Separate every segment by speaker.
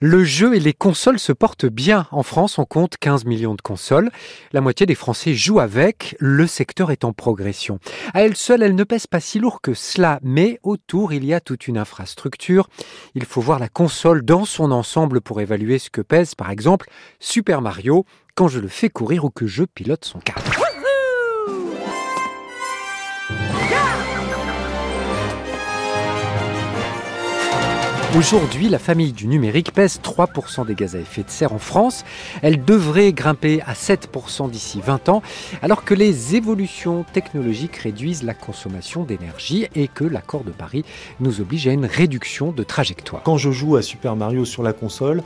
Speaker 1: Le jeu et les consoles se portent bien. En France, on compte 15 millions de consoles. La moitié des Français jouent avec. Le secteur est en progression. À elle seule, elle ne pèse pas si lourd que cela, mais autour, il y a toute une infrastructure. Il faut voir la console dans son ensemble pour évaluer ce que pèse, par exemple, Super Mario, quand je le fais courir ou que je pilote son cadre. Aujourd'hui, la famille du numérique pèse 3% des gaz à effet de serre en France. Elle devrait grimper à 7% d'ici 20 ans, alors que les évolutions technologiques réduisent la consommation d'énergie et que l'accord de Paris nous oblige à une réduction de trajectoire.
Speaker 2: Quand je joue à Super Mario sur la console,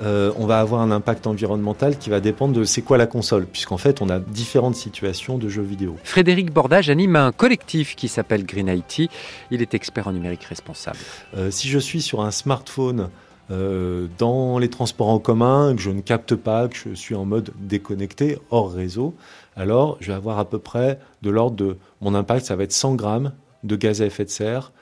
Speaker 2: euh, on va avoir un impact environnemental qui va dépendre de c'est quoi la console, puisqu'en fait on a différentes situations de jeux vidéo.
Speaker 1: Frédéric Bordage anime un collectif qui s'appelle Green IT. Il est expert en numérique responsable.
Speaker 2: Euh, si je suis sur un smartphone euh, dans les transports en commun, que je ne capte pas, que je suis en mode déconnecté, hors réseau, alors je vais avoir à peu près de l'ordre de mon impact, ça va être 100 grammes de gaz à effet de serre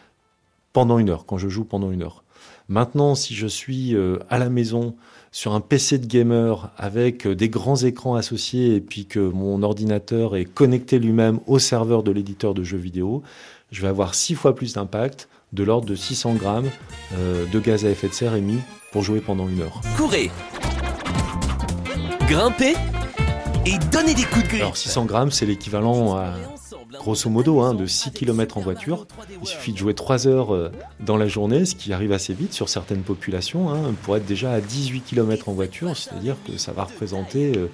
Speaker 2: pendant une heure, quand je joue pendant une heure. Maintenant, si je suis euh, à la maison sur un PC de gamer avec euh, des grands écrans associés et puis que mon ordinateur est connecté lui-même au serveur de l'éditeur de jeux vidéo, je vais avoir six fois plus d'impact, de l'ordre de 600 grammes euh, de gaz à effet de serre émis pour jouer pendant une heure.
Speaker 3: Courez Grimpez et donnez des coups de griffe
Speaker 2: Alors 600 grammes, c'est l'équivalent à grosso modo, hein, de 6 km en voiture. Il suffit de jouer 3 heures euh, dans la journée, ce qui arrive assez vite sur certaines populations, hein, pour être déjà à 18 km en voiture, c'est-à-dire que ça va représenter euh,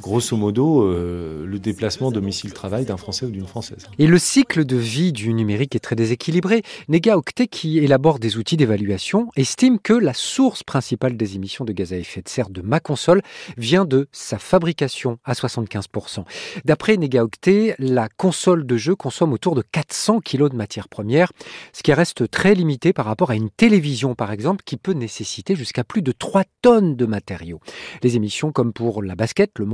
Speaker 2: grosso modo, euh, le déplacement domicile-travail d'un Français ou d'une Française.
Speaker 1: Et le cycle de vie du numérique est très déséquilibré. Nega Octet, qui élabore des outils d'évaluation, estime que la source principale des émissions de gaz à effet de serre de ma console vient de sa fabrication à 75%. D'après Nega Octet, la console de jeu consomme autour de 400 kg de matières premières, ce qui reste très limité par rapport à une télévision, par exemple, qui peut nécessiter jusqu'à plus de 3 tonnes de matériaux. Les émissions comme pour la basket, le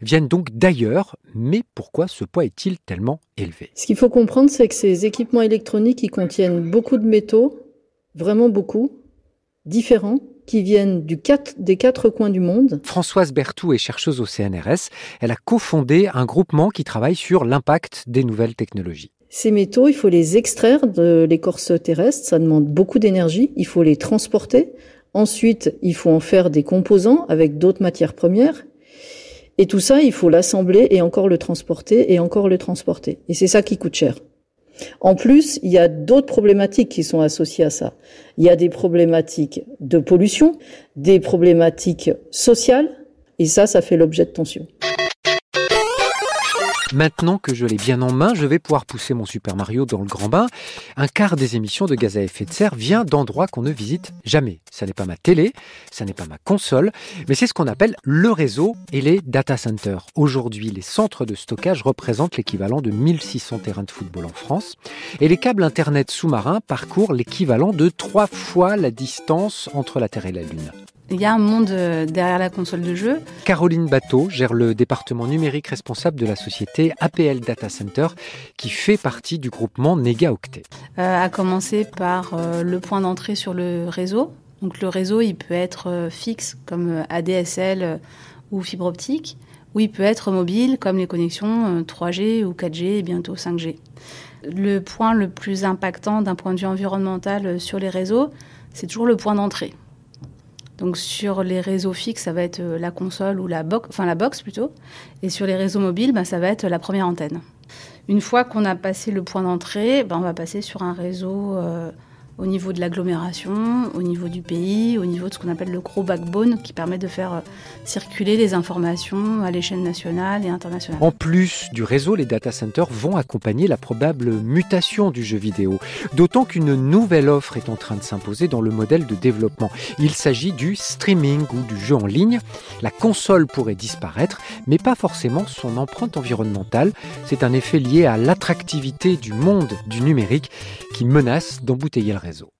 Speaker 1: viennent donc d'ailleurs. Mais pourquoi ce poids est-il tellement élevé?
Speaker 4: Ce qu'il faut comprendre, c'est que ces équipements électroniques, ils contiennent beaucoup de métaux, vraiment beaucoup, différents, qui viennent du quatre, des quatre coins du monde.
Speaker 1: Françoise Berthoud est chercheuse au CNRS. Elle a cofondé un groupement qui travaille sur l'impact des nouvelles technologies.
Speaker 4: Ces métaux, il faut les extraire de l'écorce terrestre, ça demande beaucoup d'énergie, il faut les transporter. Ensuite, il faut en faire des composants avec d'autres matières premières. Et tout ça, il faut l'assembler et encore le transporter et encore le transporter. Et c'est ça qui coûte cher. En plus, il y a d'autres problématiques qui sont associées à ça. Il y a des problématiques de pollution, des problématiques sociales, et ça, ça fait l'objet de tensions.
Speaker 1: Maintenant que je l'ai bien en main, je vais pouvoir pousser mon Super Mario dans le grand bain. Un quart des émissions de gaz à effet de serre vient d'endroits qu'on ne visite jamais. Ça n'est pas ma télé, ça n'est pas ma console, mais c'est ce qu'on appelle le réseau et les data centers. Aujourd'hui, les centres de stockage représentent l'équivalent de 1600 terrains de football en France. Et les câbles Internet sous-marins parcourent l'équivalent de trois fois la distance entre la Terre et la Lune.
Speaker 5: Il y a un monde euh, derrière la console de jeu.
Speaker 1: Caroline Bateau gère le département numérique responsable de la société APL Data Center qui fait partie du groupement Nega Octet.
Speaker 5: Euh, à commencer par euh, le point d'entrée sur le réseau. Donc le réseau, il peut être euh, fixe comme ADSL ou fibre optique, ou il peut être mobile comme les connexions euh, 3G ou 4G et bientôt 5G. Le point le plus impactant d'un point de vue environnemental sur les réseaux, c'est toujours le point d'entrée. Donc sur les réseaux fixes, ça va être euh, la console ou la box, enfin la box plutôt, et sur les réseaux mobiles, ben, ça va être la première antenne. Une fois qu'on a passé le point d'entrée, ben, on va passer sur un réseau euh, au niveau de l'agglomération, au niveau du pays, au niveau de ce qu'on appelle le gros backbone qui permet de faire euh, circuler les informations à l'échelle nationale et internationale.
Speaker 1: En plus du réseau, les data centers vont accompagner la probable mutation du jeu vidéo, d'autant qu'une nouvelle offre est en train de s'imposer dans le modèle de développement. Il s'agit du streaming ou du jeu en ligne. La console pourrait disparaître, mais pas forcément son empreinte environnementale. C'est un effet lié à l'attractivité du monde du numérique qui menace d'embouteiller le réseau.